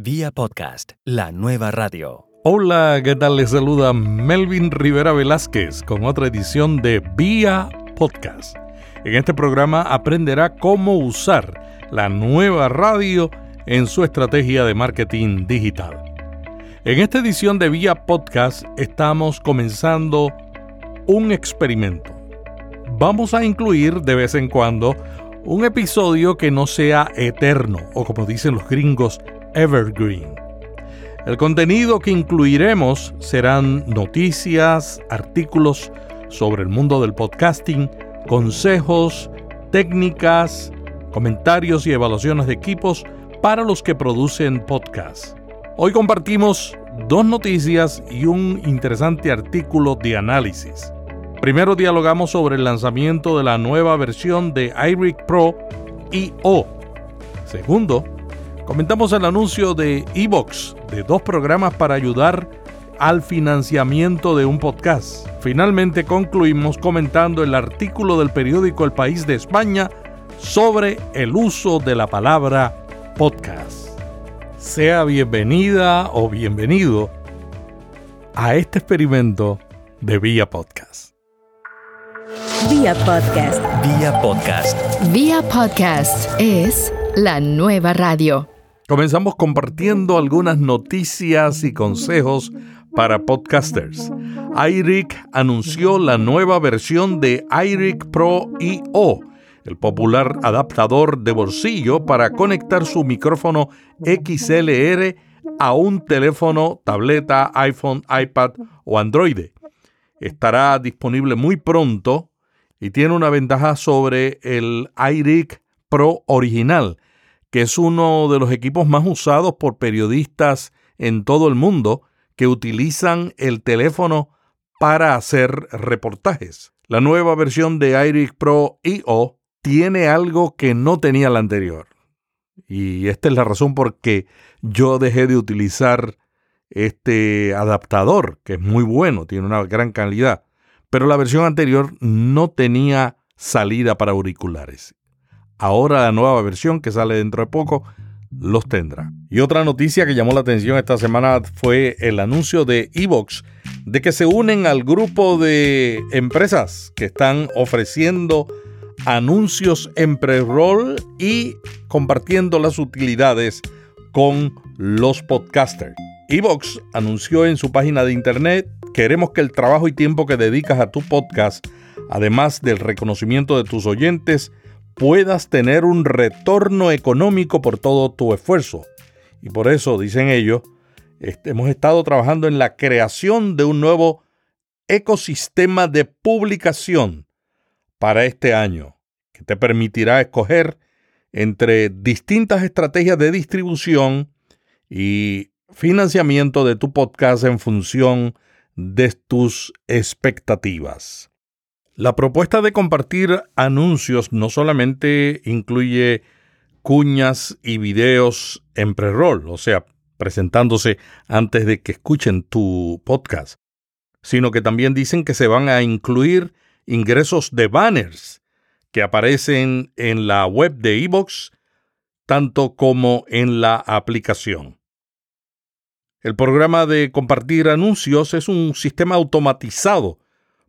Vía podcast, la nueva radio. Hola, ¿qué tal? Les saluda Melvin Rivera Velázquez con otra edición de Vía Podcast. En este programa aprenderá cómo usar la nueva radio en su estrategia de marketing digital. En esta edición de Vía Podcast estamos comenzando un experimento. Vamos a incluir de vez en cuando un episodio que no sea eterno o como dicen los gringos, evergreen. El contenido que incluiremos serán noticias, artículos sobre el mundo del podcasting, consejos, técnicas, comentarios y evaluaciones de equipos para los que producen podcasts. Hoy compartimos dos noticias y un interesante artículo de análisis. Primero dialogamos sobre el lanzamiento de la nueva versión de iRig Pro IO. Segundo, comentamos el anuncio de Evox de dos programas para ayudar al financiamiento de un podcast. Finalmente concluimos comentando el artículo del periódico El País de España sobre el uso de la palabra podcast. Sea bienvenida o bienvenido a este experimento de Vía Podcast. Vía Podcast. Vía podcast. Vía Podcast es la nueva radio. Comenzamos compartiendo algunas noticias y consejos para podcasters. iRig anunció la nueva versión de iRig Pro IO, el popular adaptador de bolsillo para conectar su micrófono XLR a un teléfono, tableta, iPhone, iPad o Android. Estará disponible muy pronto y tiene una ventaja sobre el iRig Pro original, que es uno de los equipos más usados por periodistas en todo el mundo que utilizan el teléfono para hacer reportajes. La nueva versión de iRig Pro IO tiene algo que no tenía la anterior. Y esta es la razón por que yo dejé de utilizar este adaptador, que es muy bueno, tiene una gran calidad pero la versión anterior no tenía salida para auriculares. Ahora la nueva versión que sale dentro de poco los tendrá. Y otra noticia que llamó la atención esta semana fue el anuncio de Evox de que se unen al grupo de empresas que están ofreciendo anuncios en pre-roll y compartiendo las utilidades con los podcasters. Evox anunció en su página de internet Queremos que el trabajo y tiempo que dedicas a tu podcast, además del reconocimiento de tus oyentes, puedas tener un retorno económico por todo tu esfuerzo. Y por eso, dicen ellos, hemos estado trabajando en la creación de un nuevo ecosistema de publicación para este año, que te permitirá escoger entre distintas estrategias de distribución y financiamiento de tu podcast en función de tus expectativas. La propuesta de compartir anuncios no solamente incluye cuñas y videos en pre-roll, o sea, presentándose antes de que escuchen tu podcast, sino que también dicen que se van a incluir ingresos de banners que aparecen en la web de Evox, tanto como en la aplicación. El programa de compartir anuncios es un sistema automatizado,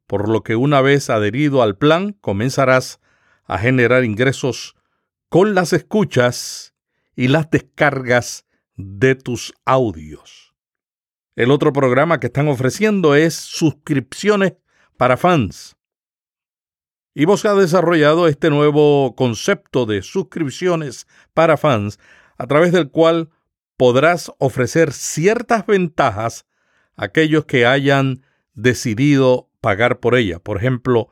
por lo que una vez adherido al plan comenzarás a generar ingresos con las escuchas y las descargas de tus audios. El otro programa que están ofreciendo es suscripciones para fans. Y vos ha desarrollado este nuevo concepto de suscripciones para fans a través del cual podrás ofrecer ciertas ventajas a aquellos que hayan decidido pagar por ella. Por ejemplo,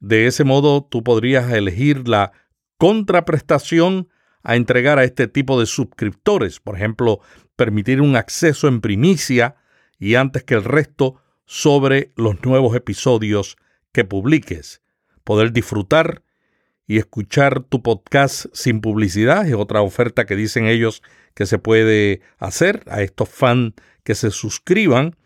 de ese modo tú podrías elegir la contraprestación a entregar a este tipo de suscriptores. Por ejemplo, permitir un acceso en primicia y antes que el resto sobre los nuevos episodios que publiques. Poder disfrutar y escuchar tu podcast sin publicidad es otra oferta que dicen ellos que se puede hacer a estos fans que se suscriban,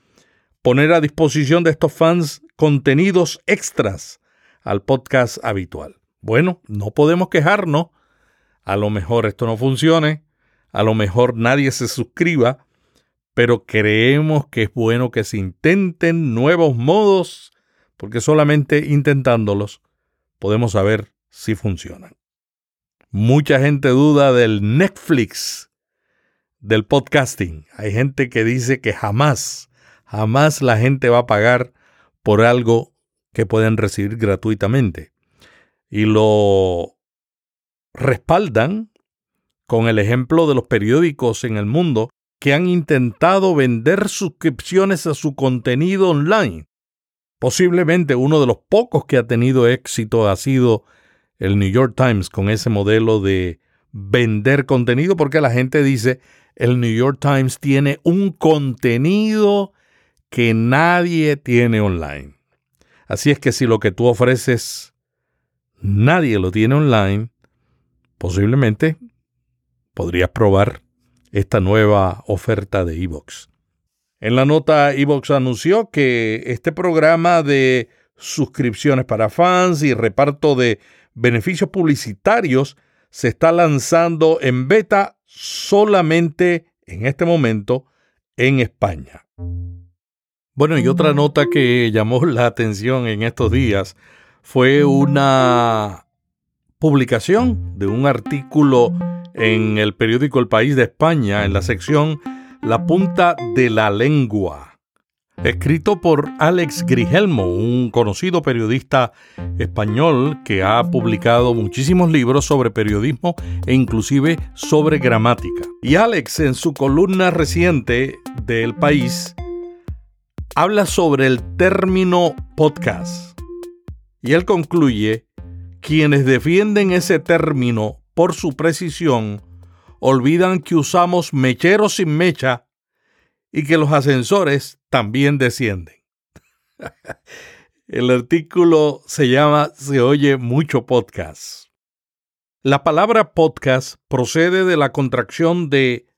poner a disposición de estos fans contenidos extras al podcast habitual. Bueno, no podemos quejarnos, a lo mejor esto no funcione, a lo mejor nadie se suscriba, pero creemos que es bueno que se intenten nuevos modos, porque solamente intentándolos podemos saber si funcionan. Mucha gente duda del Netflix del podcasting. Hay gente que dice que jamás, jamás la gente va a pagar por algo que pueden recibir gratuitamente. Y lo respaldan con el ejemplo de los periódicos en el mundo que han intentado vender suscripciones a su contenido online. Posiblemente uno de los pocos que ha tenido éxito ha sido el New York Times con ese modelo de vender contenido porque la gente dice el New York Times tiene un contenido que nadie tiene online. Así es que si lo que tú ofreces nadie lo tiene online, posiblemente podrías probar esta nueva oferta de Evox. En la nota, Evox anunció que este programa de suscripciones para fans y reparto de beneficios publicitarios se está lanzando en beta solamente en este momento en España. Bueno, y otra nota que llamó la atención en estos días fue una publicación de un artículo en el periódico El País de España, en la sección La punta de la lengua, escrito por Alex Grigelmo, un conocido periodista español que ha publicado muchísimos libros sobre periodismo e inclusive sobre gramática. Y Alex en su columna reciente de El País habla sobre el término podcast. Y él concluye, quienes defienden ese término por su precisión, olvidan que usamos mecheros sin mecha y que los ascensores también descienden. El artículo se llama Se oye mucho podcast. La palabra podcast procede de la contracción de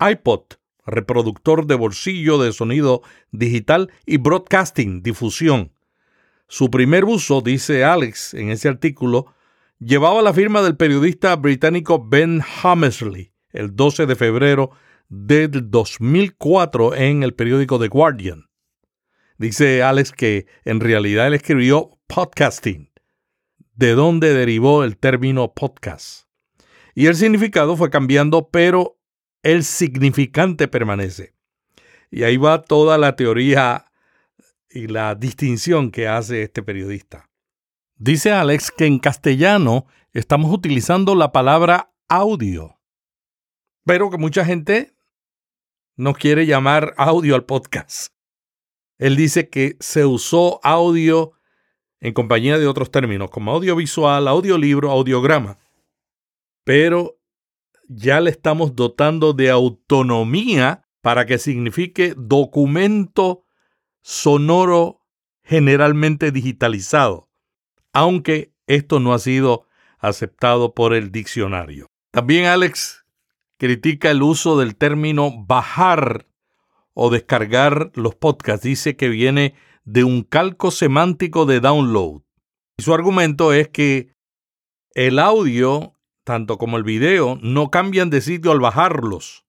iPod, reproductor de bolsillo de sonido digital, y broadcasting, difusión. Su primer uso, dice Alex en ese artículo, llevaba la firma del periodista británico Ben Hammersley el 12 de febrero del 2004 en el periódico The Guardian. Dice Alex que en realidad él escribió podcasting, de donde derivó el término podcast. Y el significado fue cambiando, pero el significante permanece. Y ahí va toda la teoría y la distinción que hace este periodista. Dice Alex que en castellano estamos utilizando la palabra audio, pero que mucha gente no quiere llamar audio al podcast. Él dice que se usó audio en compañía de otros términos, como audiovisual, audiolibro, audiograma, pero ya le estamos dotando de autonomía para que signifique documento sonoro generalmente digitalizado aunque esto no ha sido aceptado por el diccionario. También Alex critica el uso del término bajar o descargar los podcasts. Dice que viene de un calco semántico de download. Y su argumento es que el audio, tanto como el video, no cambian de sitio al bajarlos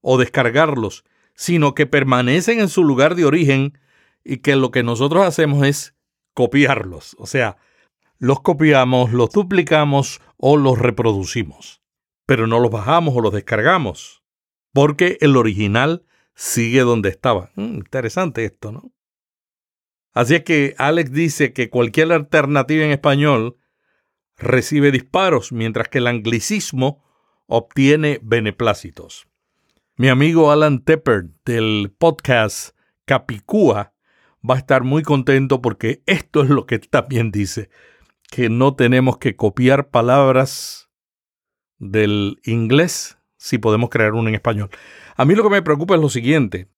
o descargarlos, sino que permanecen en su lugar de origen y que lo que nosotros hacemos es copiarlos. O sea, los copiamos, los duplicamos o los reproducimos, pero no los bajamos o los descargamos, porque el original sigue donde estaba. Mm, interesante esto, ¿no? Así es que Alex dice que cualquier alternativa en español recibe disparos, mientras que el anglicismo obtiene beneplácitos. Mi amigo Alan Tepper del podcast Capicúa va a estar muy contento porque esto es lo que también dice que no tenemos que copiar palabras del inglés si podemos crear una en español. A mí lo que me preocupa es lo siguiente.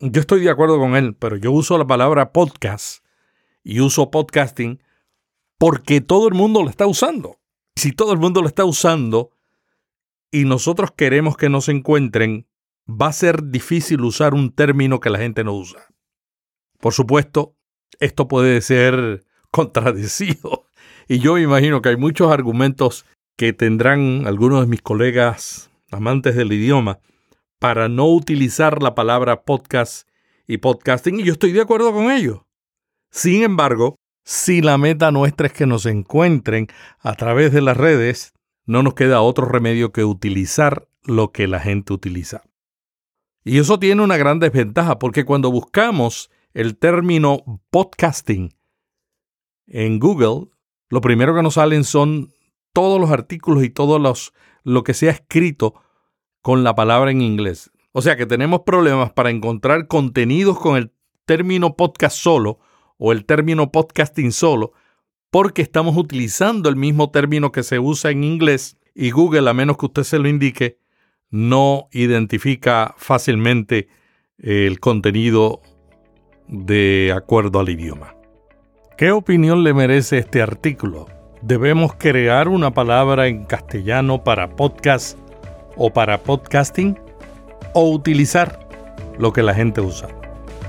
Yo estoy de acuerdo con él, pero yo uso la palabra podcast y uso podcasting porque todo el mundo lo está usando. Si todo el mundo lo está usando y nosotros queremos que nos encuentren, va a ser difícil usar un término que la gente no usa. Por supuesto, esto puede ser contradecido y yo me imagino que hay muchos argumentos que tendrán algunos de mis colegas amantes del idioma, para no utilizar la palabra podcast y podcasting, y yo estoy de acuerdo con ellos. Sin embargo, si la meta nuestra es que nos encuentren a través de las redes, no nos queda otro remedio que utilizar lo que la gente utiliza. Y eso tiene una gran desventaja porque cuando buscamos el término podcasting en Google, lo primero que nos salen son todos los artículos y todo los, lo que se ha escrito con la palabra en inglés. O sea que tenemos problemas para encontrar contenidos con el término podcast solo o el término podcasting solo porque estamos utilizando el mismo término que se usa en inglés y Google, a menos que usted se lo indique, no identifica fácilmente el contenido de acuerdo al idioma. ¿Qué opinión le merece este artículo? ¿Debemos crear una palabra en castellano para podcast o para podcasting? ¿O utilizar lo que la gente usa?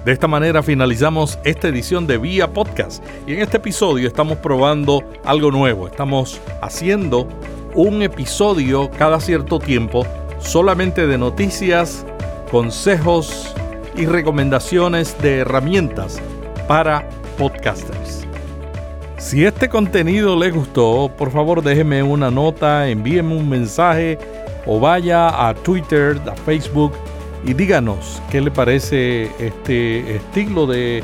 De esta manera finalizamos esta edición de Vía Podcast y en este episodio estamos probando algo nuevo. Estamos haciendo un episodio cada cierto tiempo solamente de noticias, consejos y recomendaciones de herramientas para podcasters. Si este contenido les gustó, por favor déjeme una nota, envíeme un mensaje o vaya a Twitter, a Facebook y díganos qué le parece este estilo de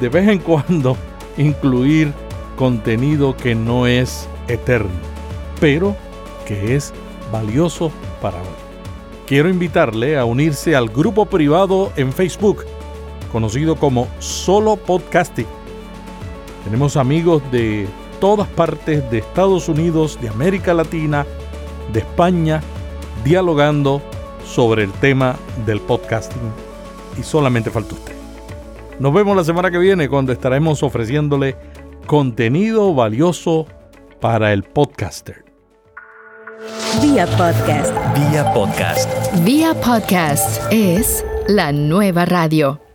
de vez en cuando incluir contenido que no es eterno, pero que es valioso para hoy. Quiero invitarle a unirse al grupo privado en Facebook, conocido como Solo Podcasting. Tenemos amigos de todas partes de Estados Unidos, de América Latina, de España, dialogando sobre el tema del podcasting. Y solamente falta usted. Nos vemos la semana que viene cuando estaremos ofreciéndole contenido valioso para el podcaster. Vía podcast. Vía podcast. Vía podcast es la nueva radio.